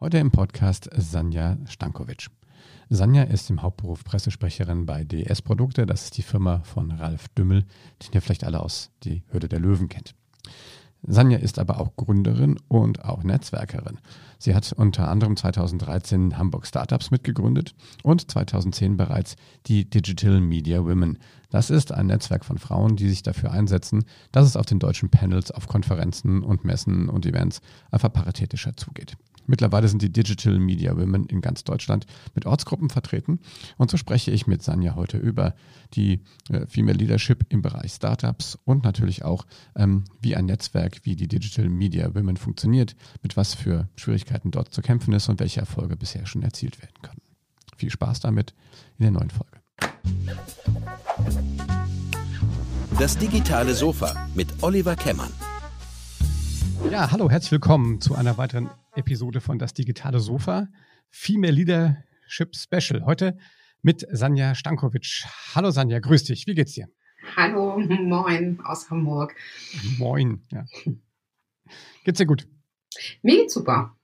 Heute im Podcast Sanja Stankovic. Sanja ist im Hauptberuf Pressesprecherin bei DS Produkte. Das ist die Firma von Ralf Dümmel, den ihr vielleicht alle aus Die Hürde der Löwen kennt. Sanja ist aber auch Gründerin und auch Netzwerkerin. Sie hat unter anderem 2013 Hamburg Startups mitgegründet und 2010 bereits die Digital Media Women. Das ist ein Netzwerk von Frauen, die sich dafür einsetzen, dass es auf den deutschen Panels, auf Konferenzen und Messen und Events einfach paritätischer zugeht. Mittlerweile sind die Digital Media Women in ganz Deutschland mit Ortsgruppen vertreten. Und so spreche ich mit Sanja heute über die äh, Female Leadership im Bereich Startups und natürlich auch, ähm, wie ein Netzwerk wie die Digital Media Women funktioniert, mit was für Schwierigkeiten dort zu kämpfen ist und welche Erfolge bisher schon erzielt werden können. Viel Spaß damit in der neuen Folge. Das digitale Sofa mit Oliver Kemmern. Ja, hallo, herzlich willkommen zu einer weiteren Episode von Das digitale Sofa, Female Leadership Special. Heute mit Sanja Stankovic. Hallo Sanja, grüß dich. Wie geht's dir? Hallo, moin aus Hamburg. Moin, ja. Geht's dir gut? Mir geht's super.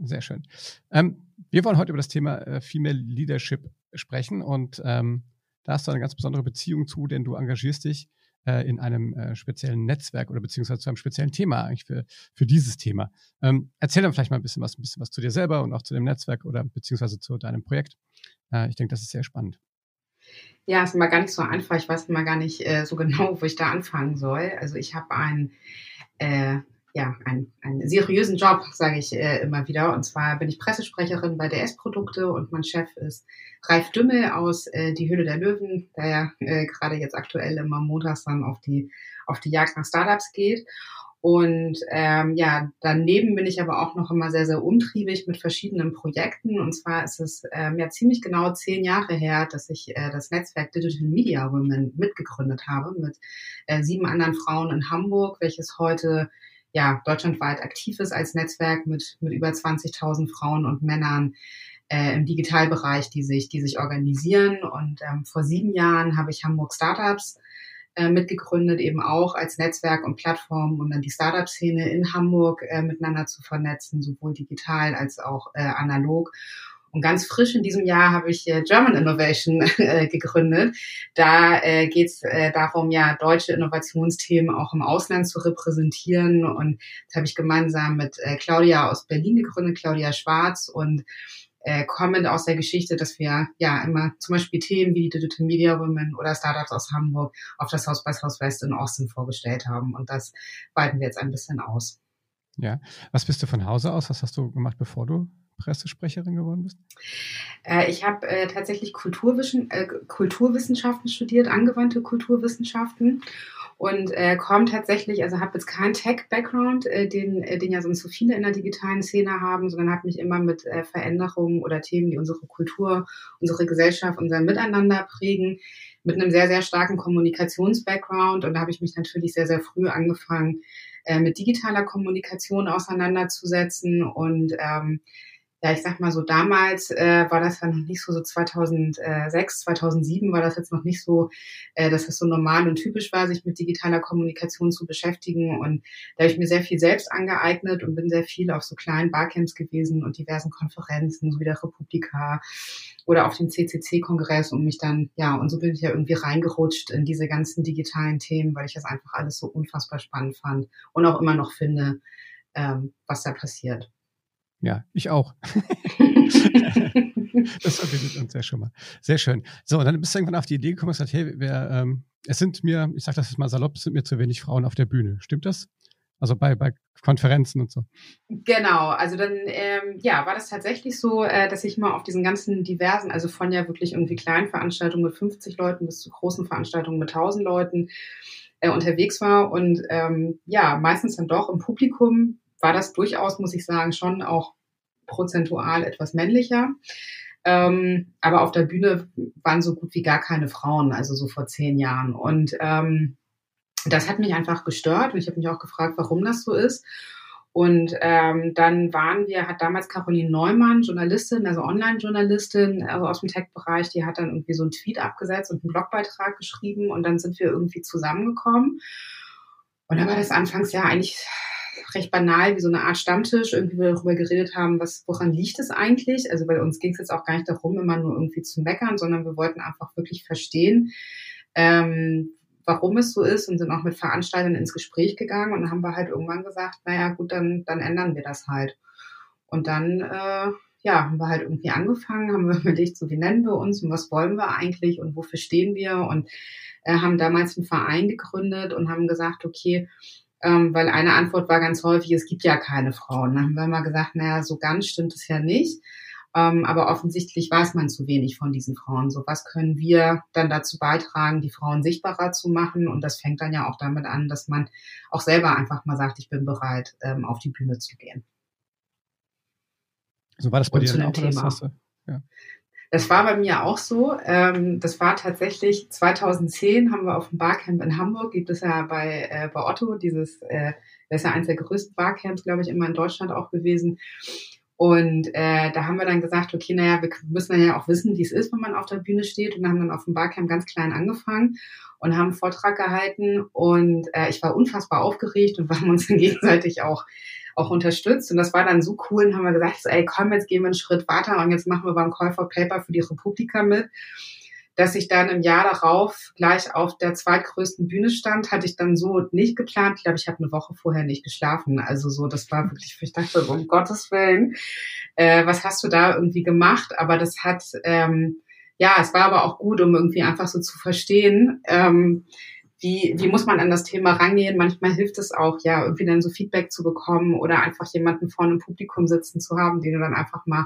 Sehr schön. Ähm, wir wollen heute über das Thema äh, Female Leadership sprechen und ähm, da hast du eine ganz besondere Beziehung zu, denn du engagierst dich äh, in einem äh, speziellen Netzwerk oder beziehungsweise zu einem speziellen Thema eigentlich für, für dieses Thema. Ähm, erzähl dann vielleicht mal ein bisschen was, ein bisschen was zu dir selber und auch zu dem Netzwerk oder beziehungsweise zu deinem Projekt. Äh, ich denke, das ist sehr spannend. Ja, ist immer gar nicht so einfach. Ich weiß immer gar nicht äh, so genau, wo ich da anfangen soll. Also ich habe ein äh, ja, einen, einen seriösen Job, sage ich äh, immer wieder. Und zwar bin ich Pressesprecherin bei DS Produkte und mein Chef ist Ralf Dümmel aus äh, Die Höhle der Löwen, der ja äh, gerade jetzt aktuell immer montags dann auf die, auf die Jagd nach Startups geht. Und ähm, ja, daneben bin ich aber auch noch immer sehr, sehr umtriebig mit verschiedenen Projekten. Und zwar ist es ähm, ja ziemlich genau zehn Jahre her, dass ich äh, das Netzwerk Digital Media Women mitgegründet habe mit äh, sieben anderen Frauen in Hamburg, welches heute ja, deutschlandweit aktiv ist als Netzwerk mit, mit über 20.000 Frauen und Männern äh, im Digitalbereich, die sich, die sich organisieren. Und ähm, vor sieben Jahren habe ich Hamburg Startups äh, mitgegründet, eben auch als Netzwerk und Plattform, um dann die Startup-Szene in Hamburg äh, miteinander zu vernetzen, sowohl digital als auch äh, analog. Und ganz frisch in diesem Jahr habe ich äh, German Innovation äh, gegründet. Da äh, geht es darum, ja, deutsche Innovationsthemen auch im Ausland zu repräsentieren. Und das habe ich gemeinsam mit Claudia aus Berlin gegründet, Claudia Schwarz und kommend aus der Geschichte, dass wir ja immer zum Beispiel Themen wie Digital Media Women oder Startups aus Hamburg auf das Haus bei Southwest in Austin vorgestellt haben. Und das weiten wir jetzt ein bisschen aus. Ja. Was bist du von Hause aus? Was hast du gemacht, bevor du Pressesprecherin geworden bist? Äh, ich habe äh, tatsächlich äh, Kulturwissenschaften studiert, angewandte Kulturwissenschaften und äh, komme tatsächlich, also habe jetzt keinen Tech-Background, äh, den, äh, den ja sonst so viele in der digitalen Szene haben, sondern habe mich immer mit äh, Veränderungen oder Themen, die unsere Kultur, unsere Gesellschaft, unser Miteinander prägen, mit einem sehr, sehr starken Kommunikations-Background. Und da habe ich mich natürlich sehr, sehr früh angefangen, äh, mit digitaler Kommunikation auseinanderzusetzen und ähm, ja, ich sag mal so, damals äh, war das ja noch nicht so, so 2006, 2007 war das jetzt noch nicht so, äh, dass das so normal und typisch war, sich mit digitaler Kommunikation zu beschäftigen. Und da habe ich mir sehr viel selbst angeeignet und bin sehr viel auf so kleinen Barcamps gewesen und diversen Konferenzen, so wie der Republika oder auf dem CCC-Kongress und mich dann, ja, und so bin ich ja irgendwie reingerutscht in diese ganzen digitalen Themen, weil ich das einfach alles so unfassbar spannend fand und auch immer noch finde, ähm, was da passiert. Ja, ich auch. das verbindet uns ja schon mal. Sehr schön. So, und dann bist du irgendwann auf die Idee gekommen und gesagt, hey, wir, ähm, es sind mir, ich sage das jetzt mal salopp, es sind mir zu wenig Frauen auf der Bühne. Stimmt das? Also bei, bei Konferenzen und so. Genau, also dann ähm, ja, war das tatsächlich so, äh, dass ich mal auf diesen ganzen diversen, also von ja wirklich irgendwie kleinen Veranstaltungen mit 50 Leuten bis zu großen Veranstaltungen mit 1000 Leuten äh, unterwegs war und ähm, ja, meistens dann doch im Publikum war das durchaus, muss ich sagen, schon auch prozentual etwas männlicher. Ähm, aber auf der Bühne waren so gut wie gar keine Frauen, also so vor zehn Jahren. Und ähm, das hat mich einfach gestört und ich habe mich auch gefragt, warum das so ist. Und ähm, dann waren wir, hat damals Caroline Neumann, Journalistin, also Online-Journalistin, also aus dem Tech-Bereich, die hat dann irgendwie so einen Tweet abgesetzt und einen Blogbeitrag geschrieben und dann sind wir irgendwie zusammengekommen. Und dann war das anfangs ja eigentlich recht banal wie so eine Art Stammtisch, irgendwie wir darüber geredet haben, was, woran liegt es eigentlich? Also bei uns ging es jetzt auch gar nicht darum, immer nur irgendwie zu meckern, sondern wir wollten einfach wirklich verstehen, ähm, warum es so ist und sind auch mit Veranstaltern ins Gespräch gegangen und dann haben wir halt irgendwann gesagt, naja gut, dann, dann ändern wir das halt. Und dann, äh, ja, haben wir halt irgendwie angefangen, haben wir überlegt, so wie nennen wir uns und was wollen wir eigentlich und wofür stehen wir und äh, haben damals einen Verein gegründet und haben gesagt, okay, ähm, weil eine Antwort war ganz häufig, es gibt ja keine Frauen. Dann haben wir mal gesagt, naja, so ganz stimmt es ja nicht. Ähm, aber offensichtlich weiß man zu wenig von diesen Frauen. So, was können wir dann dazu beitragen, die Frauen sichtbarer zu machen? Und das fängt dann ja auch damit an, dass man auch selber einfach mal sagt, ich bin bereit, ähm, auf die Bühne zu gehen. So war das bei Und dir dann auch, Thema. Das, ja. Das war bei mir auch so. Ähm, das war tatsächlich 2010 haben wir auf dem Barcamp in Hamburg, gibt es ja bei, äh, bei Otto, dieses, äh, das ist ja eines der größten Barcamps, glaube ich, immer in Deutschland auch gewesen. Und äh, da haben wir dann gesagt, okay, naja, wir müssen dann ja auch wissen, wie es ist, wenn man auf der Bühne steht. Und haben dann auf dem Barcamp ganz klein angefangen und haben einen Vortrag gehalten. Und äh, ich war unfassbar aufgeregt und wir haben uns dann gegenseitig auch auch unterstützt. Und das war dann so cool. Und haben wir gesagt, so, ey, komm, jetzt gehen wir einen Schritt weiter und jetzt machen wir beim Call for Paper für die Republika mit dass ich dann im Jahr darauf gleich auf der zweitgrößten Bühne stand, hatte ich dann so nicht geplant. Ich glaube, ich habe eine Woche vorher nicht geschlafen. Also so, das war wirklich, ich dachte, um Gottes Willen, äh, was hast du da irgendwie gemacht? Aber das hat, ähm, ja, es war aber auch gut, um irgendwie einfach so zu verstehen, ähm, wie, wie muss man an das Thema rangehen? Manchmal hilft es auch, ja, irgendwie dann so Feedback zu bekommen oder einfach jemanden vor einem Publikum sitzen zu haben, den du dann einfach mal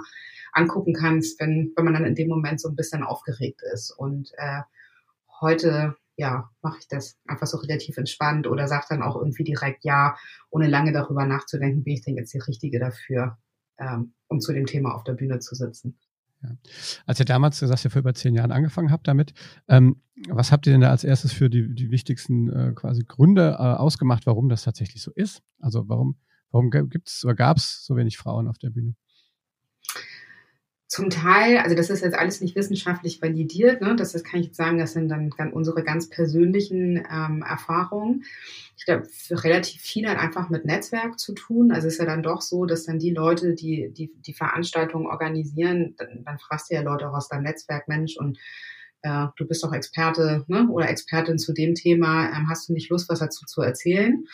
angucken kannst, wenn, wenn man dann in dem Moment so ein bisschen aufgeregt ist. Und äh, heute ja, mache ich das einfach so relativ entspannt oder sage dann auch irgendwie direkt ja, ohne lange darüber nachzudenken, bin ich denn jetzt die Richtige dafür, ähm, um zu dem Thema auf der Bühne zu sitzen. Ja. Als ihr damals, du sagst ja, vor über zehn Jahren angefangen habt damit, ähm, was habt ihr denn da als erstes für die, die wichtigsten äh, quasi Gründe äh, ausgemacht, warum das tatsächlich so ist? Also warum, warum gibt es oder gab es so wenig Frauen auf der Bühne? Zum Teil, also das ist jetzt alles nicht wissenschaftlich validiert, ne? das, das kann ich jetzt sagen, das sind dann unsere ganz persönlichen ähm, Erfahrungen. Ich glaube, relativ viel hat einfach mit Netzwerk zu tun. Also es ist ja dann doch so, dass dann die Leute, die die, die Veranstaltungen organisieren, dann, dann fragst du ja Leute auch aus deinem Netzwerk, Mensch, und äh, du bist doch Experte ne? oder Expertin zu dem Thema, ähm, hast du nicht Lust, was dazu zu erzählen?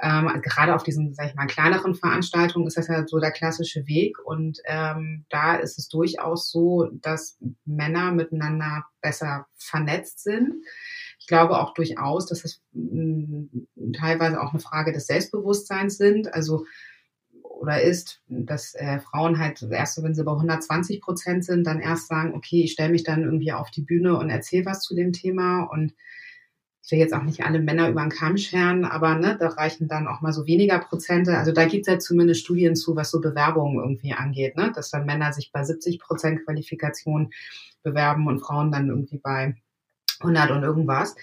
Ähm, also gerade auf diesen, sag ich mal, kleineren Veranstaltungen ist das ja so der klassische Weg. Und ähm, da ist es durchaus so, dass Männer miteinander besser vernetzt sind. Ich glaube auch durchaus, dass es mh, mm, teilweise auch eine Frage des Selbstbewusstseins sind. Also oder ist, dass äh, Frauen halt erst, wenn sie bei 120 Prozent sind, dann erst sagen, okay, ich stelle mich dann irgendwie auf die Bühne und erzähle was zu dem Thema und ich will jetzt auch nicht alle Männer über den Kamm scheren, aber ne, da reichen dann auch mal so weniger Prozente. Also da gibt es ja zumindest Studien zu, was so Bewerbungen irgendwie angeht, ne? dass dann Männer sich bei 70 Prozent Qualifikation bewerben und Frauen dann irgendwie bei 100 und irgendwas.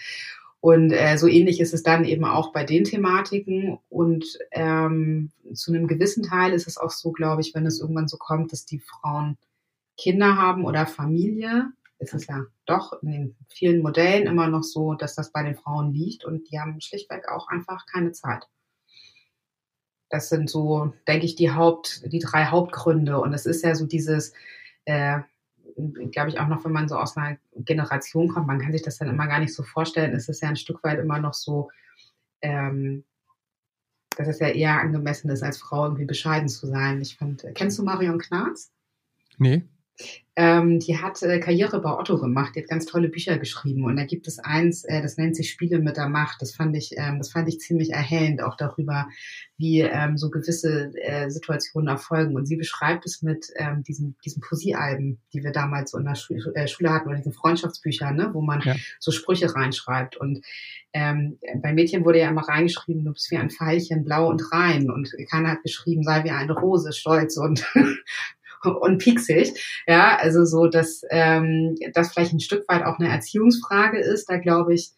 Und äh, so ähnlich ist es dann eben auch bei den Thematiken. Und ähm, zu einem gewissen Teil ist es auch so, glaube ich, wenn es irgendwann so kommt, dass die Frauen Kinder haben oder Familie, ist es ja doch in den vielen Modellen immer noch so, dass das bei den Frauen liegt und die haben schlichtweg auch einfach keine Zeit. Das sind so, denke ich, die Haupt, die drei Hauptgründe. Und es ist ja so dieses, äh, glaube ich auch noch, wenn man so aus einer Generation kommt, man kann sich das dann immer gar nicht so vorstellen, es ist ja ein Stück weit immer noch so, ähm, dass es ja eher angemessen ist, als Frau irgendwie bescheiden zu sein. Ich fand, kennst du Marion Knarz? Nee. Ähm, die hat äh, Karriere bei Otto gemacht, die hat ganz tolle Bücher geschrieben und da gibt es eins, äh, das nennt sich Spiele mit der Macht. Das fand ich, ähm, das fand ich ziemlich erhellend, auch darüber, wie ähm, so gewisse äh, Situationen erfolgen. Und sie beschreibt es mit ähm, diesen, diesen Poesiealben, die wir damals so in der Schu äh, Schule hatten, oder diesen Freundschaftsbüchern, ne, wo man ja. so Sprüche reinschreibt. Und ähm, bei Mädchen wurde ja immer reingeschrieben, du bist wie ein Pfeilchen, blau und rein. Und keiner hat geschrieben, sei wie eine Rose, stolz und und pieksig. Ja, also so, dass ähm, das vielleicht ein Stück weit auch eine Erziehungsfrage ist. Da glaube ich,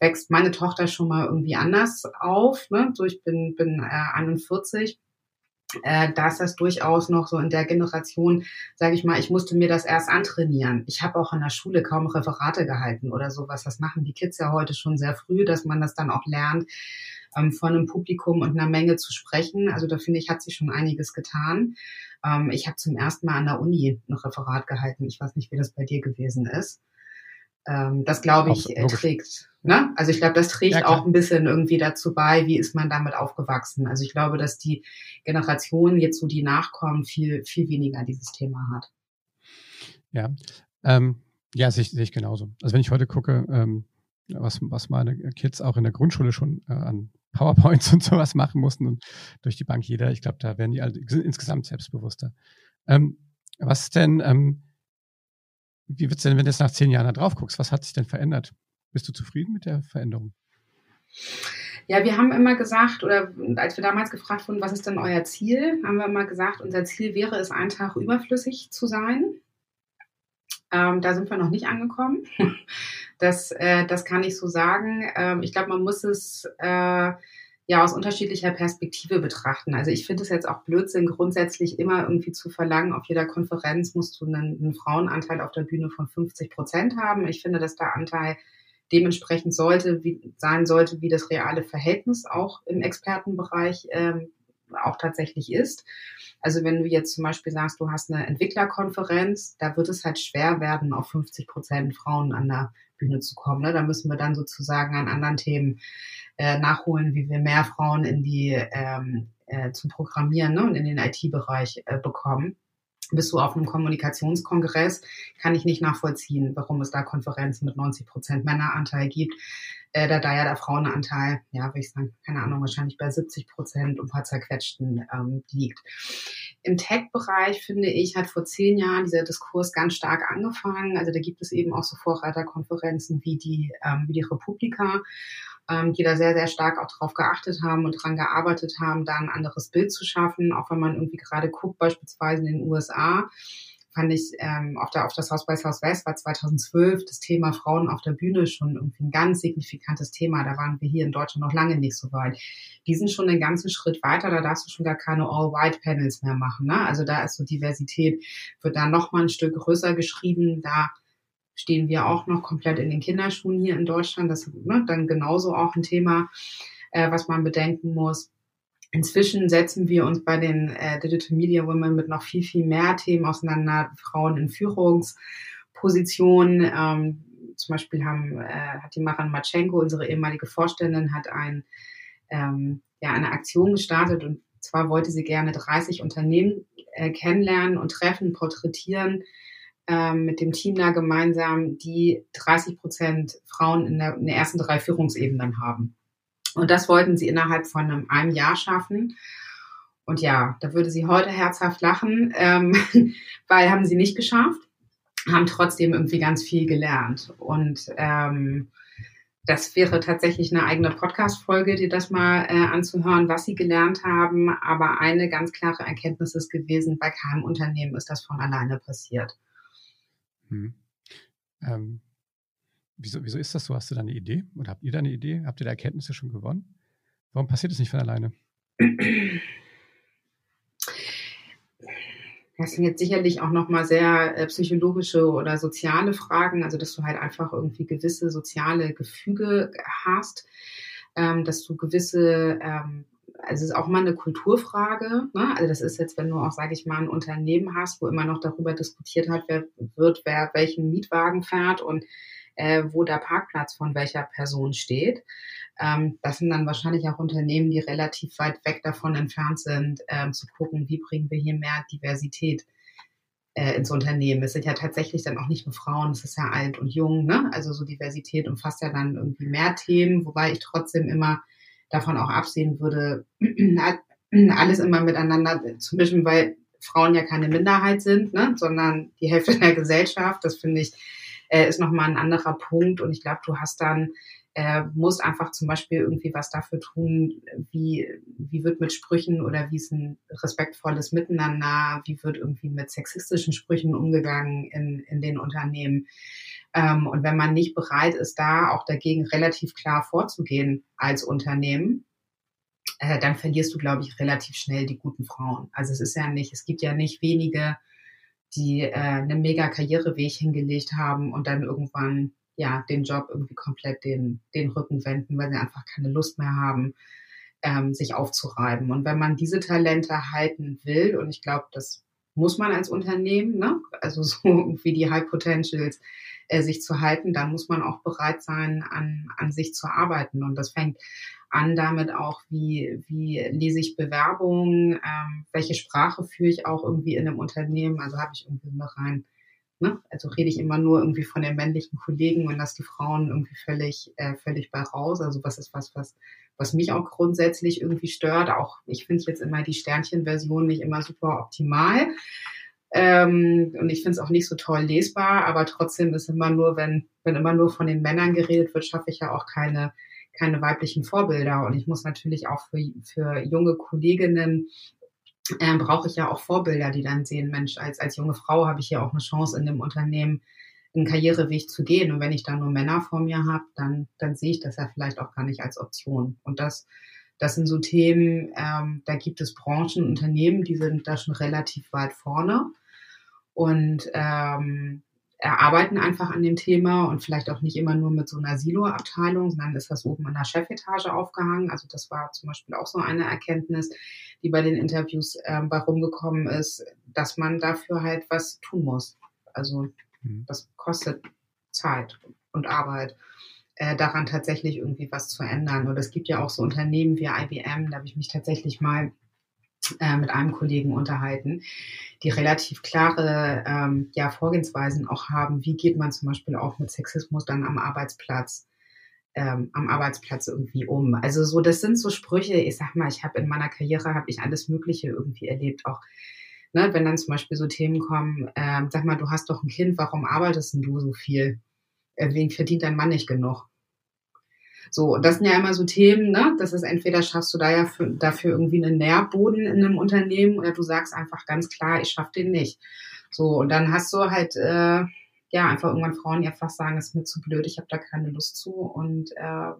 wächst meine Tochter schon mal irgendwie anders auf. Ne? So, ich bin, bin äh, 41 äh, da ist das durchaus noch so in der Generation, sage ich mal, ich musste mir das erst antrainieren. Ich habe auch in der Schule kaum Referate gehalten oder sowas. Das machen die Kids ja heute schon sehr früh, dass man das dann auch lernt, ähm, vor einem Publikum und einer Menge zu sprechen. Also da finde ich, hat sich schon einiges getan. Ähm, ich habe zum ersten Mal an der Uni ein Referat gehalten. Ich weiß nicht, wie das bei dir gewesen ist. Ähm, das glaube ich auch, trägt. Ne? Also ich glaube, das trägt ja, auch ein bisschen irgendwie dazu bei, wie ist man damit aufgewachsen. Also ich glaube, dass die Generation jetzt so die nachkommen viel viel weniger dieses Thema hat. Ja, ähm, ja, sehe ich, sehe ich genauso. Also wenn ich heute gucke, ähm, was, was meine Kids auch in der Grundschule schon äh, an PowerPoints und sowas machen mussten und durch die Bank jeder, ich glaube, da werden die alle insgesamt selbstbewusster. Ähm, was denn, ähm, wie wird es denn, wenn du jetzt nach zehn Jahren da drauf guckst, was hat sich denn verändert? Bist du zufrieden mit der Veränderung? Ja, wir haben immer gesagt, oder als wir damals gefragt wurden, was ist denn euer Ziel, haben wir immer gesagt, unser Ziel wäre es, einen Tag überflüssig zu sein. Ähm, da sind wir noch nicht angekommen. Das, äh, das kann ich so sagen. Ähm, ich glaube, man muss es äh, ja aus unterschiedlicher Perspektive betrachten. Also ich finde es jetzt auch Blödsinn, grundsätzlich immer irgendwie zu verlangen, auf jeder Konferenz musst du einen, einen Frauenanteil auf der Bühne von 50 Prozent haben. Ich finde, dass der Anteil dementsprechend sollte, wie, sein sollte, wie das reale Verhältnis auch im Expertenbereich ähm, auch tatsächlich ist. Also wenn du jetzt zum Beispiel sagst, du hast eine Entwicklerkonferenz, da wird es halt schwer werden, auf 50 Prozent Frauen an der Bühne zu kommen. Ne? Da müssen wir dann sozusagen an anderen Themen äh, nachholen, wie wir mehr Frauen in die ähm, äh, zum Programmieren ne? und in den IT-Bereich äh, bekommen bist du auf einem Kommunikationskongress, kann ich nicht nachvollziehen, warum es da Konferenzen mit 90 Prozent Männeranteil gibt. Äh, da da ja der Frauenanteil, ja, würde ich sagen, keine Ahnung, wahrscheinlich bei 70 Prozent und paar zerquetschten ähm, liegt. Im Tech-Bereich, finde ich, hat vor zehn Jahren dieser Diskurs ganz stark angefangen. Also da gibt es eben auch so Vorreiterkonferenzen wie die, ähm, wie die Republika ähm, die da sehr, sehr stark auch darauf geachtet haben und daran gearbeitet haben, da ein anderes Bild zu schaffen. Auch wenn man irgendwie gerade guckt, beispielsweise in den USA, fand ich ähm, auf, der, auf das Haus bei Southwest war 2012 das Thema Frauen auf der Bühne schon irgendwie ein ganz signifikantes Thema. Da waren wir hier in Deutschland noch lange nicht so weit. Die sind schon einen ganzen Schritt weiter. Da darfst du schon gar keine All-White-Panels mehr machen. Ne? Also da ist so Diversität, wird da noch mal ein Stück größer geschrieben. Da stehen wir auch noch komplett in den Kinderschuhen hier in Deutschland. Das ist ne, dann genauso auch ein Thema, äh, was man bedenken muss. Inzwischen setzen wir uns bei den äh, Digital Media Women mit noch viel, viel mehr Themen auseinander. Frauen in Führungspositionen. Ähm, zum Beispiel haben, äh, hat die Maran Matschenko, unsere ehemalige Vorständin, hat ein, ähm, ja, eine Aktion gestartet und zwar wollte sie gerne 30 Unternehmen äh, kennenlernen und treffen, porträtieren, ähm, mit dem Team da gemeinsam, die 30 Prozent Frauen in, der, in den ersten drei Führungsebenen haben. Und das wollten sie innerhalb von einem, einem Jahr schaffen. Und ja, da würde sie heute herzhaft lachen, ähm, weil haben sie nicht geschafft, haben trotzdem irgendwie ganz viel gelernt. Und ähm, das wäre tatsächlich eine eigene Podcast-Folge, dir das mal äh, anzuhören, was sie gelernt haben. Aber eine ganz klare Erkenntnis ist gewesen, bei keinem Unternehmen ist das von alleine passiert. Hm. Ähm, wieso, wieso ist das so? Hast du da eine Idee? Oder habt ihr da eine Idee? Habt ihr da Erkenntnisse schon gewonnen? Warum passiert es nicht von alleine? Das sind jetzt sicherlich auch nochmal sehr äh, psychologische oder soziale Fragen, also dass du halt einfach irgendwie gewisse soziale Gefüge hast, ähm, dass du gewisse ähm, also es ist auch mal eine Kulturfrage. Ne? Also das ist jetzt, wenn du auch, sage ich mal, ein Unternehmen hast, wo immer noch darüber diskutiert hat, wer wird, wer welchen Mietwagen fährt und äh, wo der Parkplatz von welcher Person steht. Ähm, das sind dann wahrscheinlich auch Unternehmen, die relativ weit weg davon entfernt sind, ähm, zu gucken, wie bringen wir hier mehr Diversität äh, ins Unternehmen. Es sind ja tatsächlich dann auch nicht nur Frauen, es ist ja alt und jung. Ne? Also so Diversität umfasst ja dann irgendwie mehr Themen, wobei ich trotzdem immer davon auch absehen würde, alles immer miteinander zu mischen, weil Frauen ja keine Minderheit sind, ne, sondern die Hälfte der Gesellschaft. Das finde ich, äh, ist nochmal ein anderer Punkt. Und ich glaube, du hast dann, äh, musst einfach zum Beispiel irgendwie was dafür tun, wie, wie wird mit Sprüchen oder wie ist ein respektvolles Miteinander, wie wird irgendwie mit sexistischen Sprüchen umgegangen in, in den Unternehmen. Ähm, und wenn man nicht bereit ist, da auch dagegen relativ klar vorzugehen als Unternehmen, äh, dann verlierst du, glaube ich, relativ schnell die guten Frauen. Also es ist ja nicht, es gibt ja nicht wenige, die äh, einen mega Karriereweg hingelegt haben und dann irgendwann ja den Job irgendwie komplett den, den Rücken wenden, weil sie einfach keine Lust mehr haben, ähm, sich aufzureiben. Und wenn man diese Talente halten will, und ich glaube, das muss man als Unternehmen, ne? also so wie die High Potentials, äh, sich zu halten, dann muss man auch bereit sein, an, an sich zu arbeiten. Und das fängt an damit auch, wie, wie lese ich Bewerbungen, ähm, welche Sprache führe ich auch irgendwie in einem Unternehmen, also habe ich irgendwie noch rein Ne? Also rede ich immer nur irgendwie von den männlichen Kollegen und lasse die Frauen irgendwie völlig, äh, völlig bei raus. Also was ist was, was, was mich auch grundsätzlich irgendwie stört. Auch ich finde jetzt immer die Sternchenversion nicht immer super optimal. Ähm, und ich finde es auch nicht so toll lesbar, aber trotzdem ist immer nur, wenn, wenn immer nur von den Männern geredet wird, schaffe ich ja auch keine, keine weiblichen Vorbilder. Und ich muss natürlich auch für, für junge Kolleginnen ähm, brauche ich ja auch Vorbilder, die dann sehen, Mensch, als, als junge Frau habe ich ja auch eine Chance in dem Unternehmen einen Karriereweg zu gehen. Und wenn ich da nur Männer vor mir habe, dann, dann sehe ich das ja vielleicht auch gar nicht als Option. Und das, das sind so Themen, ähm, da gibt es Branchen, Unternehmen, die sind da schon relativ weit vorne und ähm, erarbeiten einfach an dem Thema und vielleicht auch nicht immer nur mit so einer Silo-Abteilung, sondern ist das oben an der Chefetage aufgehangen. Also das war zum Beispiel auch so eine Erkenntnis, die bei den Interviews ähm, bei rumgekommen ist, dass man dafür halt was tun muss. Also mhm. das kostet Zeit und Arbeit, äh, daran tatsächlich irgendwie was zu ändern. Und es gibt ja auch so Unternehmen wie IBM, da habe ich mich tatsächlich mal äh, mit einem Kollegen unterhalten, die relativ klare ähm, ja, Vorgehensweisen auch haben. Wie geht man zum Beispiel auch mit Sexismus dann am Arbeitsplatz ähm, am Arbeitsplatz irgendwie um. Also so, das sind so Sprüche, ich sag mal, ich habe in meiner Karriere, habe ich alles Mögliche irgendwie erlebt, auch ne, wenn dann zum Beispiel so Themen kommen, ähm, sag mal, du hast doch ein Kind, warum arbeitest denn du so viel? Äh, wen verdient dein Mann nicht genug? So, und das sind ja immer so Themen, ne? Das ist entweder schaffst du da ja für, dafür irgendwie einen Nährboden in einem Unternehmen oder du sagst einfach ganz klar, ich schaff den nicht. So, und dann hast du halt äh, ja, einfach irgendwann Frauen ihr fast sagen, ist mir zu blöd, ich habe da keine Lust zu und äh,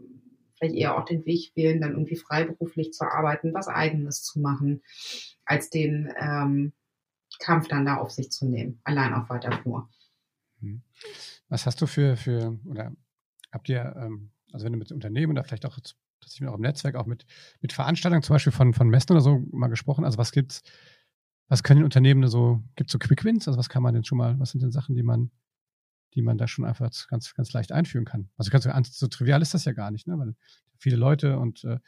vielleicht eher auch den Weg wählen, dann irgendwie freiberuflich zu arbeiten, was eigenes zu machen, als den ähm, Kampf dann da auf sich zu nehmen, allein auf weiter Flur. Mhm. Was hast du für, für oder habt ihr, ähm, also wenn du mit Unternehmen oder vielleicht auch tatsächlich auch im Netzwerk, auch mit, mit Veranstaltungen zum Beispiel von, von Messen oder so mal gesprochen, also was gibt's, was können Unternehmen so, gibt es so Quick Wins? Also was kann man denn schon mal, was sind denn Sachen, die man die man da schon einfach ganz, ganz leicht einführen kann. Also ganz, so trivial ist das ja gar nicht, ne? weil viele Leute und äh,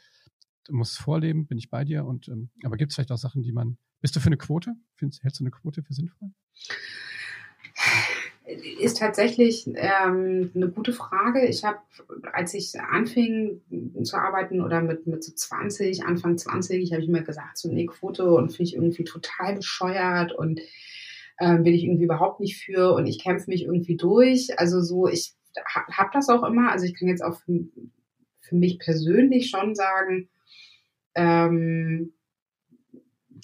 du musst vorleben, bin ich bei dir. Und ähm, aber gibt es vielleicht auch Sachen, die man. Bist du für eine Quote? Findest, hältst du eine Quote für sinnvoll? Ist tatsächlich ähm, eine gute Frage. Ich habe, als ich anfing zu arbeiten oder mit, mit so 20, Anfang 20, habe ich mir gesagt, so eine Quote und finde ich irgendwie total bescheuert und ähm, bin ich irgendwie überhaupt nicht für und ich kämpfe mich irgendwie durch. Also so, ich habe das auch immer. Also ich kann jetzt auch für, für mich persönlich schon sagen, ähm,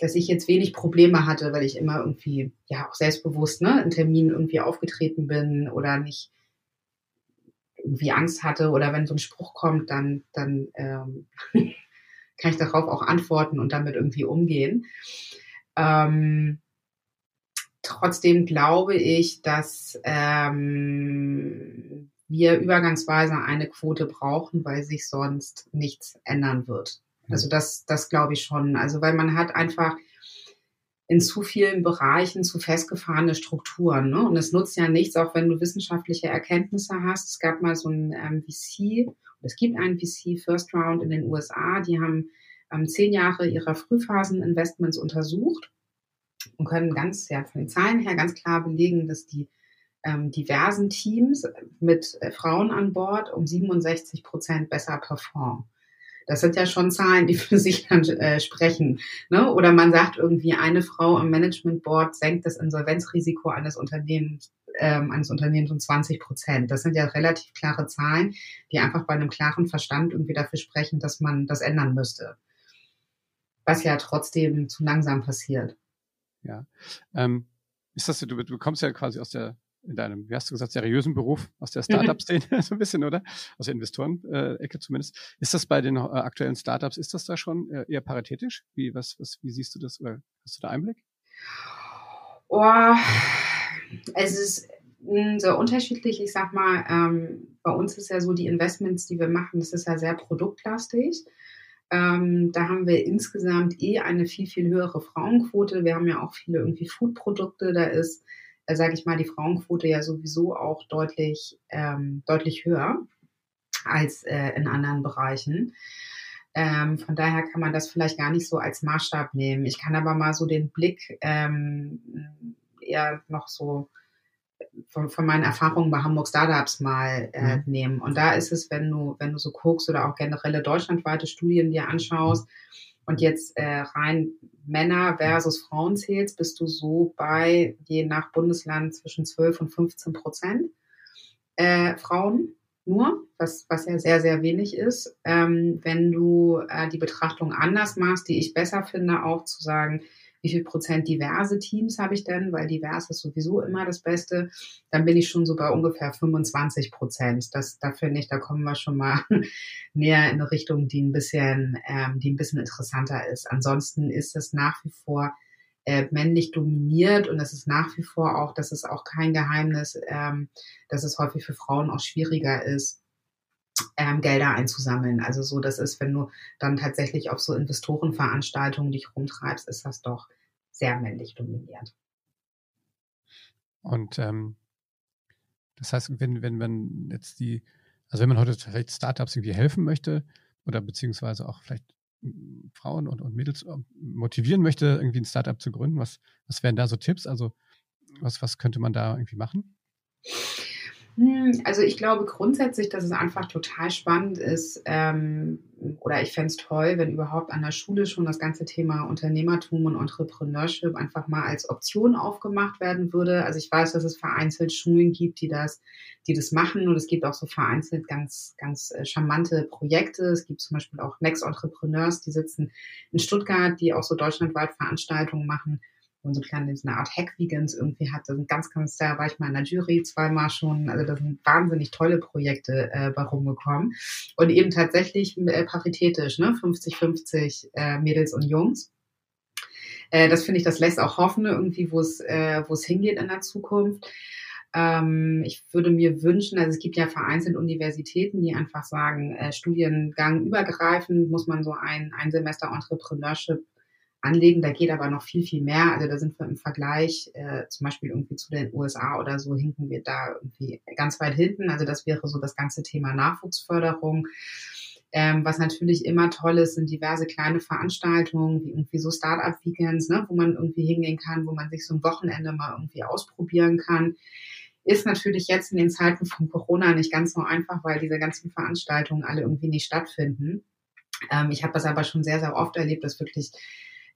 dass ich jetzt wenig Probleme hatte, weil ich immer irgendwie, ja, auch selbstbewusst, ne, in Terminen irgendwie aufgetreten bin oder nicht irgendwie Angst hatte oder wenn so ein Spruch kommt, dann, dann ähm, kann ich darauf auch antworten und damit irgendwie umgehen. Ähm, Trotzdem glaube ich, dass ähm, wir übergangsweise eine Quote brauchen, weil sich sonst nichts ändern wird. Hm. Also das, das glaube ich schon. Also weil man hat einfach in zu vielen Bereichen zu festgefahrene Strukturen. Ne? Und es nutzt ja nichts, auch wenn du wissenschaftliche Erkenntnisse hast. Es gab mal so ein ähm, VC, es gibt einen VC First Round in den USA, die haben ähm, zehn Jahre ihrer Frühphasen-Investments untersucht und können ganz, ja, von den Zahlen her ganz klar belegen, dass die ähm, diversen Teams mit äh, Frauen an Bord um 67 Prozent besser performen. Das sind ja schon Zahlen, die für sich dann äh, sprechen. Ne? Oder man sagt irgendwie, eine Frau im Management Board senkt das Insolvenzrisiko eines Unternehmens, ähm, eines Unternehmens um 20 Prozent. Das sind ja relativ klare Zahlen, die einfach bei einem klaren Verstand irgendwie dafür sprechen, dass man das ändern müsste. Was ja trotzdem zu langsam passiert. Ja. Ähm, ist das, du, du kommst ja quasi aus der, in deinem, wie hast du gesagt, seriösen Beruf, aus der Startup-Szene, so ein bisschen, oder? Aus der Investoren-Ecke zumindest. Ist das bei den äh, aktuellen Startups, ist das da schon äh, eher paritätisch? Wie, was, was, wie siehst du das oder hast du da Einblick? Oh, es ist hm, so unterschiedlich. Ich sag mal, ähm, bei uns ist ja so, die Investments, die wir machen, das ist ja sehr produktlastig. Ähm, da haben wir insgesamt eh eine viel, viel höhere Frauenquote. Wir haben ja auch viele irgendwie Foodprodukte. Da ist, äh, sage ich mal, die Frauenquote ja sowieso auch deutlich, ähm, deutlich höher als äh, in anderen Bereichen. Ähm, von daher kann man das vielleicht gar nicht so als Maßstab nehmen. Ich kann aber mal so den Blick ähm, eher noch so von, von meinen Erfahrungen bei Hamburg Startups mal äh, mhm. nehmen. Und da ist es, wenn du, wenn du so guckst oder auch generelle deutschlandweite Studien dir anschaust und jetzt äh, rein Männer versus Frauen zählst, bist du so bei je nach Bundesland zwischen 12 und 15 Prozent äh, Frauen nur, was, was ja sehr, sehr wenig ist. Ähm, wenn du äh, die Betrachtung anders machst, die ich besser finde, auch zu sagen, wie viel Prozent diverse Teams habe ich denn, weil divers ist sowieso immer das Beste, dann bin ich schon so bei ungefähr 25 Prozent. Das, da finde ich, da kommen wir schon mal näher in eine Richtung, die ein bisschen, ähm, die ein bisschen interessanter ist. Ansonsten ist es nach wie vor äh, männlich dominiert und es ist nach wie vor auch, das ist auch kein Geheimnis, ähm, dass es häufig für Frauen auch schwieriger ist, ähm, Gelder einzusammeln. Also so, das ist, wenn du dann tatsächlich auf so Investorenveranstaltungen dich rumtreibst, ist das doch sehr männlich dominiert. Und ähm, das heißt, wenn, wenn man jetzt die, also wenn man heute vielleicht Startups irgendwie helfen möchte oder beziehungsweise auch vielleicht Frauen und, und Mädels ähm, motivieren möchte, irgendwie ein Startup zu gründen, was, was wären da so Tipps? Also was, was könnte man da irgendwie machen? Hm, also ich glaube grundsätzlich, dass es einfach total spannend ist, ähm, oder ich fände es toll, wenn überhaupt an der Schule schon das ganze Thema Unternehmertum und Entrepreneurship einfach mal als Option aufgemacht werden würde. Also ich weiß, dass es vereinzelt Schulen gibt, die das, die das machen und es gibt auch so vereinzelt ganz, ganz äh, charmante Projekte. Es gibt zum Beispiel auch Next Entrepreneurs, die sitzen in Stuttgart, die auch so deutschlandweit Veranstaltungen machen und so kleine, so eine Art Hack-Vegans irgendwie hat. Da sind ganz, ganz, da war ich mal in der Jury zweimal schon. Also da sind wahnsinnig tolle Projekte äh, bei rumgekommen. Und eben tatsächlich äh, paritätisch, ne? 50-50 äh, Mädels und Jungs. Äh, das finde ich, das lässt auch hoffen, irgendwie, wo es, äh, wo es hingeht in der Zukunft. Ähm, ich würde mir wünschen, also es gibt ja vereinzelt Universitäten, die einfach sagen, äh, Studiengang übergreifend muss man so ein, ein Semester Entrepreneurship anlegen. Da geht aber noch viel, viel mehr. Also da sind wir im Vergleich äh, zum Beispiel irgendwie zu den USA oder so, hinken wir da irgendwie ganz weit hinten. Also das wäre so das ganze Thema Nachwuchsförderung. Ähm, was natürlich immer toll ist, sind diverse kleine Veranstaltungen, wie irgendwie so Startup-Weekends, ne, wo man irgendwie hingehen kann, wo man sich so ein Wochenende mal irgendwie ausprobieren kann. Ist natürlich jetzt in den Zeiten von Corona nicht ganz so einfach, weil diese ganzen Veranstaltungen alle irgendwie nicht stattfinden. Ähm, ich habe das aber schon sehr, sehr oft erlebt, dass wirklich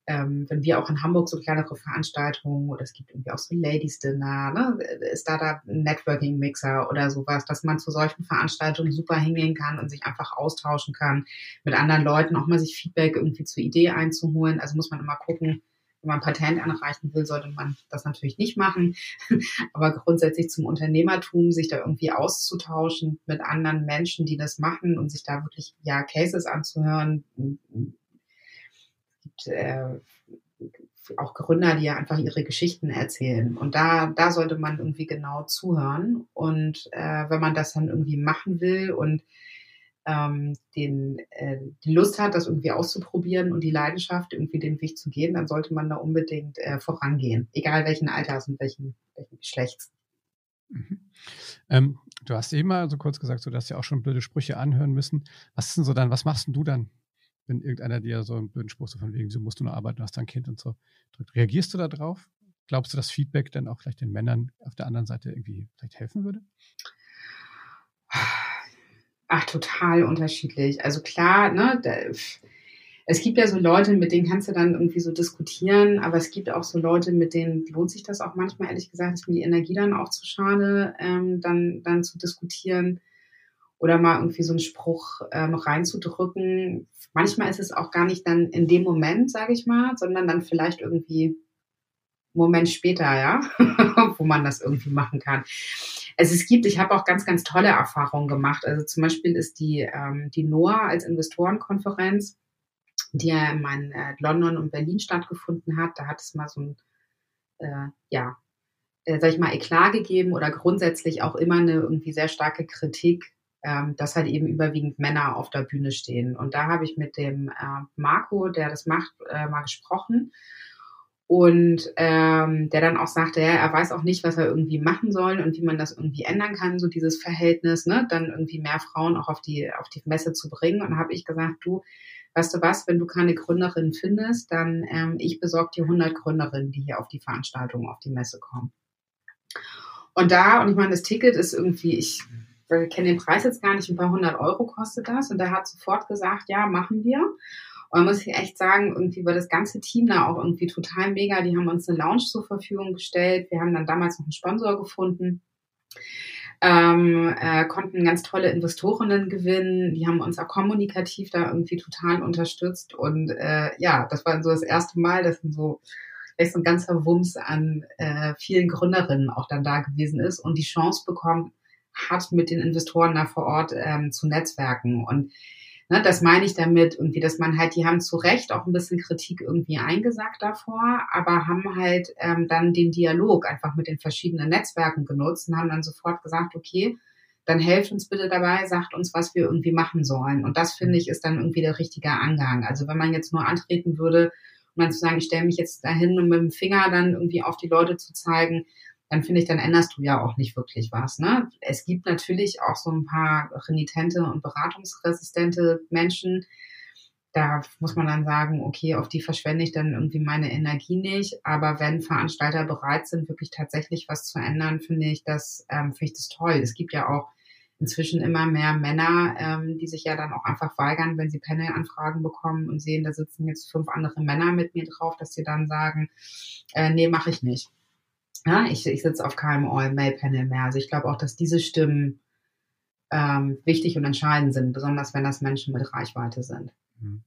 ähm, wenn wir auch in Hamburg so kleinere Veranstaltungen oder es gibt irgendwie auch so Ladies Dinner, ne, Startup Networking Mixer oder sowas, dass man zu solchen Veranstaltungen super hingehen kann und sich einfach austauschen kann mit anderen Leuten, auch mal sich Feedback irgendwie zur Idee einzuholen. Also muss man immer gucken, wenn man ein Patent anreichen will, sollte man das natürlich nicht machen. Aber grundsätzlich zum Unternehmertum, sich da irgendwie auszutauschen mit anderen Menschen, die das machen und sich da wirklich ja Cases anzuhören, äh, auch Gründer, die ja einfach ihre Geschichten erzählen. Und da, da sollte man irgendwie genau zuhören. Und äh, wenn man das dann irgendwie machen will und ähm, den, äh, die Lust hat, das irgendwie auszuprobieren und die Leidenschaft, irgendwie den Weg zu gehen, dann sollte man da unbedingt äh, vorangehen, egal welchen Alters und welchen, welchen Geschlechts. Mhm. Ähm, du hast eben mal so kurz gesagt, so dass ja auch schon blöde Sprüche anhören müssen. Was ist denn so dann, was machst denn du dann, wenn irgendeiner dir so einen blöden Spruch so von wegen, so musst du nur arbeiten, hast dein Kind und so drückt. Reagierst du da drauf? Glaubst du, dass Feedback dann auch vielleicht den Männern auf der anderen Seite irgendwie vielleicht helfen würde? Ach, total unterschiedlich. Also klar, ne, es gibt ja so Leute, mit denen kannst du dann irgendwie so diskutieren, aber es gibt auch so Leute, mit denen lohnt sich das auch manchmal, ehrlich gesagt, ist mir die Energie dann auch zu schade, ähm, dann, dann zu diskutieren oder mal irgendwie so einen Spruch ähm, reinzudrücken. Manchmal ist es auch gar nicht dann in dem Moment, sage ich mal, sondern dann vielleicht irgendwie einen Moment später, ja, wo man das irgendwie machen kann. Also es gibt, ich habe auch ganz, ganz tolle Erfahrungen gemacht. Also zum Beispiel ist die, ähm, die NOAA als Investorenkonferenz, die ja in mein, äh, London und Berlin stattgefunden hat, da hat es mal so ein, äh, ja, äh, sag ich mal, Eklat gegeben oder grundsätzlich auch immer eine irgendwie sehr starke Kritik ähm, dass halt eben überwiegend Männer auf der Bühne stehen. Und da habe ich mit dem äh, Marco, der das macht, äh, mal gesprochen. Und ähm, der dann auch sagte, ja, er weiß auch nicht, was er irgendwie machen soll und wie man das irgendwie ändern kann, so dieses Verhältnis, ne, dann irgendwie mehr Frauen auch auf die, auf die Messe zu bringen. Und habe ich gesagt, du, weißt du was, wenn du keine Gründerin findest, dann ähm, ich besorge dir 100 Gründerinnen, die hier auf die Veranstaltung, auf die Messe kommen. Und da, und ich meine, das Ticket ist irgendwie, ich wir kennen den Preis jetzt gar nicht, ein paar hundert Euro kostet das. Und er hat sofort gesagt, ja, machen wir. Und man muss ich echt sagen, irgendwie war das ganze Team da auch irgendwie total mega. Die haben uns eine Lounge zur Verfügung gestellt. Wir haben dann damals noch einen Sponsor gefunden. Ähm, äh, konnten ganz tolle Investorinnen gewinnen. Die haben uns auch kommunikativ da irgendwie total unterstützt. Und äh, ja, das war so das erste Mal, dass so echt so ein ganzer Wumms an äh, vielen Gründerinnen auch dann da gewesen ist und die Chance bekommt, hat, mit den Investoren da vor Ort ähm, zu netzwerken. Und ne, das meine ich damit, irgendwie, dass man halt, die haben zu Recht auch ein bisschen Kritik irgendwie eingesagt davor, aber haben halt ähm, dann den Dialog einfach mit den verschiedenen Netzwerken genutzt und haben dann sofort gesagt, okay, dann helft uns bitte dabei, sagt uns, was wir irgendwie machen sollen. Und das finde ich ist dann irgendwie der richtige Angang. Also wenn man jetzt nur antreten würde, um dann zu sagen, ich stelle mich jetzt dahin, um mit dem Finger dann irgendwie auf die Leute zu zeigen, dann finde ich, dann änderst du ja auch nicht wirklich was. Ne? Es gibt natürlich auch so ein paar renitente und beratungsresistente Menschen. Da muss man dann sagen, okay, auf die verschwende ich dann irgendwie meine Energie nicht. Aber wenn Veranstalter bereit sind, wirklich tatsächlich was zu ändern, finde ich das, ähm, finde ich das toll. Es gibt ja auch inzwischen immer mehr Männer, ähm, die sich ja dann auch einfach weigern, wenn sie Panel-Anfragen bekommen und sehen, da sitzen jetzt fünf andere Männer mit mir drauf, dass sie dann sagen, äh, nee, mache ich nicht. Ja, ich, ich sitze auf keinem All-Mail-Panel mehr. Also ich glaube auch, dass diese Stimmen ähm, wichtig und entscheidend sind, besonders wenn das Menschen mit Reichweite sind. Mhm.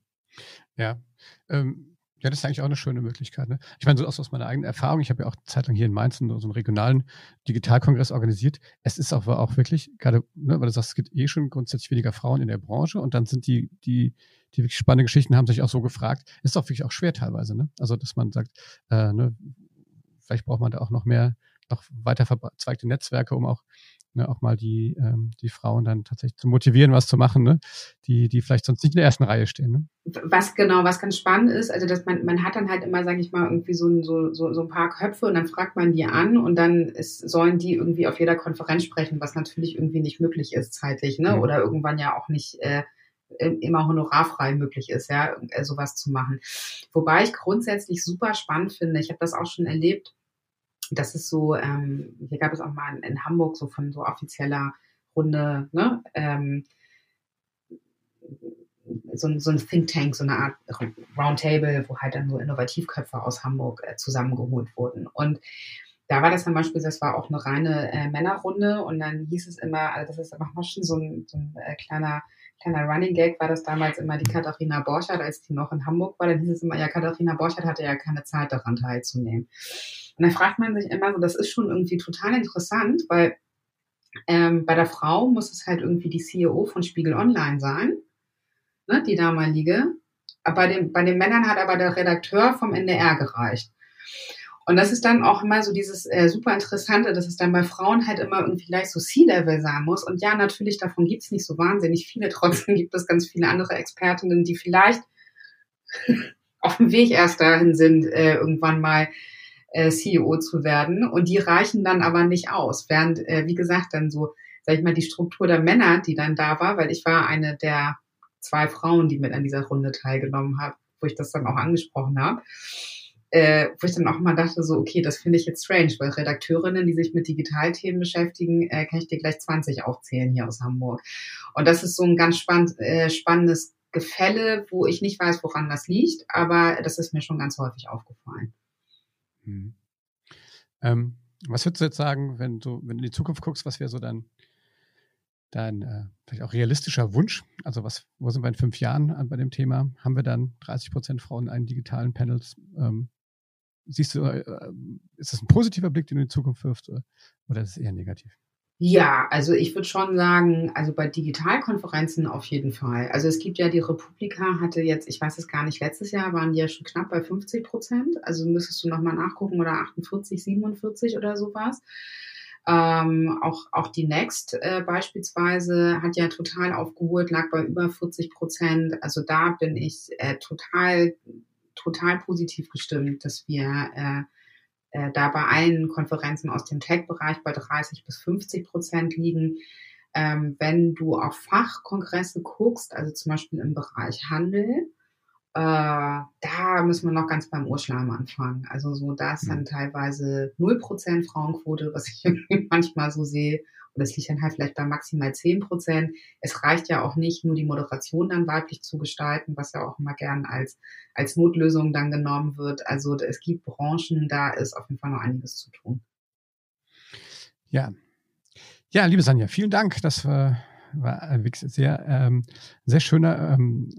Ja, ähm, ja, das ist eigentlich auch eine schöne Möglichkeit. Ne? Ich meine, so aus, meiner eigenen Erfahrung, ich habe ja auch zeitlang hier in Mainz so einen regionalen Digitalkongress organisiert. Es ist auch, auch wirklich, gerade, ne, weil du sagst, es gibt eh schon grundsätzlich weniger Frauen in der Branche und dann sind die, die, die wirklich spannenden Geschichten haben sich auch so gefragt, ist auch wirklich auch schwer teilweise, ne? Also, dass man sagt, äh, ne, vielleicht braucht man da auch noch mehr, noch weiter verzweigte Netzwerke, um auch, ne, auch mal die, ähm, die Frauen dann tatsächlich zu motivieren, was zu machen, ne? die, die vielleicht sonst nicht in der ersten Reihe stehen. Ne? Was genau, was ganz spannend ist, also dass man, man hat dann halt immer, sage ich mal, irgendwie so, so, so, so ein paar Köpfe und dann fragt man die an und dann ist, sollen die irgendwie auf jeder Konferenz sprechen, was natürlich irgendwie nicht möglich ist zeitlich, ne? Mhm. Oder irgendwann ja auch nicht äh, immer honorarfrei möglich ist, ja, äh, sowas zu machen. Wobei ich grundsätzlich super spannend finde, ich habe das auch schon erlebt, das ist so, ähm, hier gab es auch mal in, Hamburg so von so offizieller Runde, ne, ähm, so, so ein Think Tank, so eine Art Roundtable, wo halt dann so Innovativköpfe aus Hamburg äh, zusammengeholt wurden. Und da war das zum Beispiel, das war auch eine reine äh, Männerrunde und dann hieß es immer, also das ist aber schon so ein, so ein äh, kleiner kleiner Running Gag war das damals immer die Katharina Borchardt, als die noch in Hamburg war, dann hieß es immer, ja, Katharina Borchardt hatte ja keine Zeit daran teilzunehmen. Und dann fragt man sich immer so, das ist schon irgendwie total interessant, weil ähm, bei der Frau muss es halt irgendwie die CEO von Spiegel Online sein, ne, die damalige. Aber bei den, bei den Männern hat aber der Redakteur vom NDR gereicht. Und das ist dann auch immer so dieses äh, super Interessante, dass es dann bei Frauen halt immer irgendwie gleich so C-Level sein muss. Und ja, natürlich, davon gibt es nicht so wahnsinnig viele. Trotzdem gibt es ganz viele andere Expertinnen, die vielleicht auf dem Weg erst dahin sind, äh, irgendwann mal äh, CEO zu werden. Und die reichen dann aber nicht aus. Während, äh, wie gesagt, dann so, sag ich mal, die Struktur der Männer, die dann da war, weil ich war eine der zwei Frauen, die mit an dieser Runde teilgenommen haben, wo ich das dann auch angesprochen habe äh, wo ich dann auch mal dachte, so, okay, das finde ich jetzt strange, weil Redakteurinnen, die sich mit Digitalthemen beschäftigen, äh, kann ich dir gleich 20 aufzählen hier aus Hamburg. Und das ist so ein ganz spann äh, spannendes Gefälle, wo ich nicht weiß, woran das liegt, aber das ist mir schon ganz häufig aufgefallen. Hm. Ähm, was würdest du jetzt sagen, wenn du, wenn du in die Zukunft guckst, was wäre so dein, dein äh, vielleicht auch realistischer Wunsch? Also was, wo sind wir in fünf Jahren bei dem Thema? Haben wir dann 30 Prozent Frauen in einen digitalen Panels? Ähm, siehst du, äh, ist das ein positiver Blick, den du in die Zukunft wirfst, oder ist es eher negativ? Ja, also ich würde schon sagen, also bei Digitalkonferenzen auf jeden Fall. Also es gibt ja die Republika hatte jetzt, ich weiß es gar nicht, letztes Jahr waren die ja schon knapp bei 50 Prozent. Also müsstest du nochmal nachgucken oder 48, 47 oder sowas. Ähm, auch, auch die Next äh, beispielsweise hat ja total aufgeholt, lag bei über 40 Prozent. Also da bin ich äh, total, total positiv gestimmt, dass wir äh, äh, da bei allen Konferenzen aus dem Tech-Bereich bei 30 bis 50 Prozent liegen. Ähm, wenn du auf Fachkongresse guckst, also zum Beispiel im Bereich Handel, äh, da müssen wir noch ganz beim Urschleim anfangen. Also so, da ist dann mhm. teilweise 0% Frauenquote, was ich manchmal so sehe. Und das liegt dann halt vielleicht bei maximal 10%. Es reicht ja auch nicht, nur die Moderation dann weiblich zu gestalten, was ja auch immer gern als, als Notlösung dann genommen wird. Also es gibt Branchen, da ist auf jeden Fall noch einiges zu tun. Ja. Ja, liebe Sanja, vielen Dank. Das war, war ein sehr, ähm, sehr schöner ähm,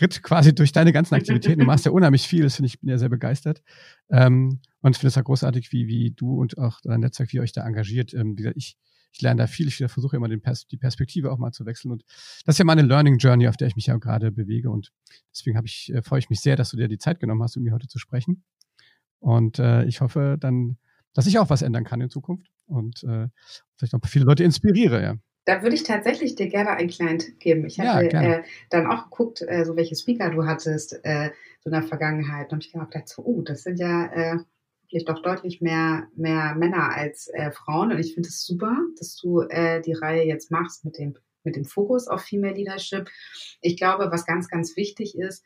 Ritt quasi durch deine ganzen Aktivitäten. Du machst ja unheimlich viel, das finde ich, bin ja sehr begeistert. Ähm, und finde es ja großartig, wie, wie du und auch dein Netzwerk, wie ihr euch da engagiert. Ähm, wie gesagt, ich, ich lerne da viel, ich versuche immer Pers die Perspektive auch mal zu wechseln. Und das ist ja meine Learning Journey, auf der ich mich ja gerade bewege. Und deswegen habe ich, äh, freue ich mich sehr, dass du dir die Zeit genommen hast, um mir heute zu sprechen. Und äh, ich hoffe dann, dass ich auch was ändern kann in Zukunft und äh, vielleicht noch viele Leute inspiriere, ja. Da würde ich tatsächlich dir gerne einen kleinen Tipp geben. Ich hatte ja, äh, dann auch geguckt, äh, so welche Speaker du hattest äh, so in der Vergangenheit. Und ich habe gedacht, so, uh, das sind ja äh, vielleicht doch deutlich mehr, mehr Männer als äh, Frauen. Und ich finde es das super, dass du äh, die Reihe jetzt machst mit dem, mit dem Fokus auf Female Leadership. Ich glaube, was ganz, ganz wichtig ist,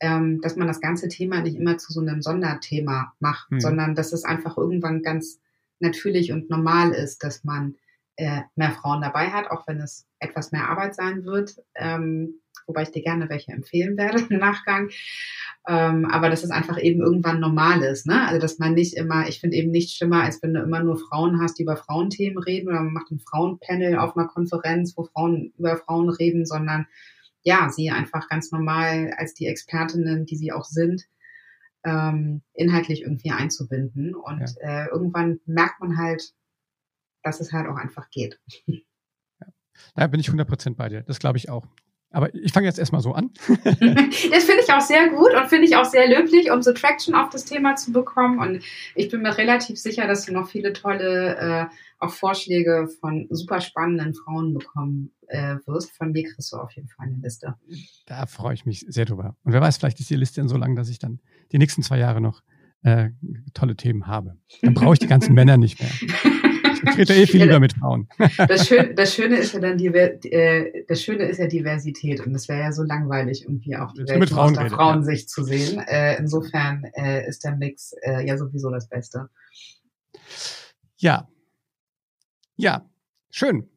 ähm, dass man das ganze Thema nicht immer zu so einem Sonderthema macht, hm. sondern dass es einfach irgendwann ganz natürlich und normal ist, dass man äh, mehr Frauen dabei hat, auch wenn es etwas mehr Arbeit sein wird, ähm, wobei ich dir gerne welche empfehlen werde im Nachgang. Ähm, aber dass es einfach eben irgendwann normal ist, ne? Also dass man nicht immer, ich finde eben nichts schlimmer, als wenn du immer nur Frauen hast, die über Frauenthemen reden oder man macht ein Frauenpanel auf einer Konferenz, wo Frauen über Frauen reden, sondern ja, sie einfach ganz normal als die Expertinnen, die sie auch sind, ähm, inhaltlich irgendwie einzubinden. Und ja. äh, irgendwann merkt man halt, dass es halt auch einfach geht. Da bin ich 100% bei dir. Das glaube ich auch. Aber ich fange jetzt erstmal so an. das finde ich auch sehr gut und finde ich auch sehr löblich, um so Traction auf das Thema zu bekommen. Und ich bin mir relativ sicher, dass du noch viele tolle äh, auch Vorschläge von super spannenden Frauen bekommen äh, wirst. Von mir kriegst du auf jeden Fall eine Liste. Da freue ich mich sehr drüber. Und wer weiß, vielleicht ist die Liste dann so lang, dass ich dann die nächsten zwei Jahre noch äh, tolle Themen habe. Dann brauche ich die ganzen Männer nicht mehr. Ich rede eh viel lieber mit Frauen. Das Schöne, das Schöne ist ja dann die, äh, das Schöne ist ja Diversität und es wäre ja so langweilig irgendwie auch die Welt aus der Frauensicht ja. zu sehen. Äh, insofern äh, ist der Mix äh, ja sowieso das Beste. Ja, ja, schön.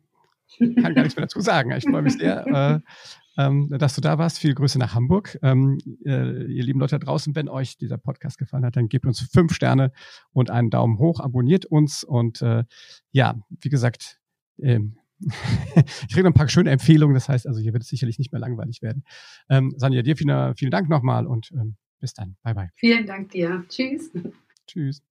Kann gar nichts mehr dazu sagen. Ich freue mich sehr. Äh, ähm, dass du da warst. Viele Grüße nach Hamburg. Ähm, äh, ihr lieben Leute da draußen, wenn euch dieser Podcast gefallen hat, dann gebt uns fünf Sterne und einen Daumen hoch, abonniert uns und äh, ja, wie gesagt, ähm, ich kriege noch ein paar schöne Empfehlungen. Das heißt, also hier wird es sicherlich nicht mehr langweilig werden. Ähm, Sanja, dir vielen, vielen Dank nochmal und ähm, bis dann. Bye bye. Vielen Dank dir. Tschüss. Tschüss.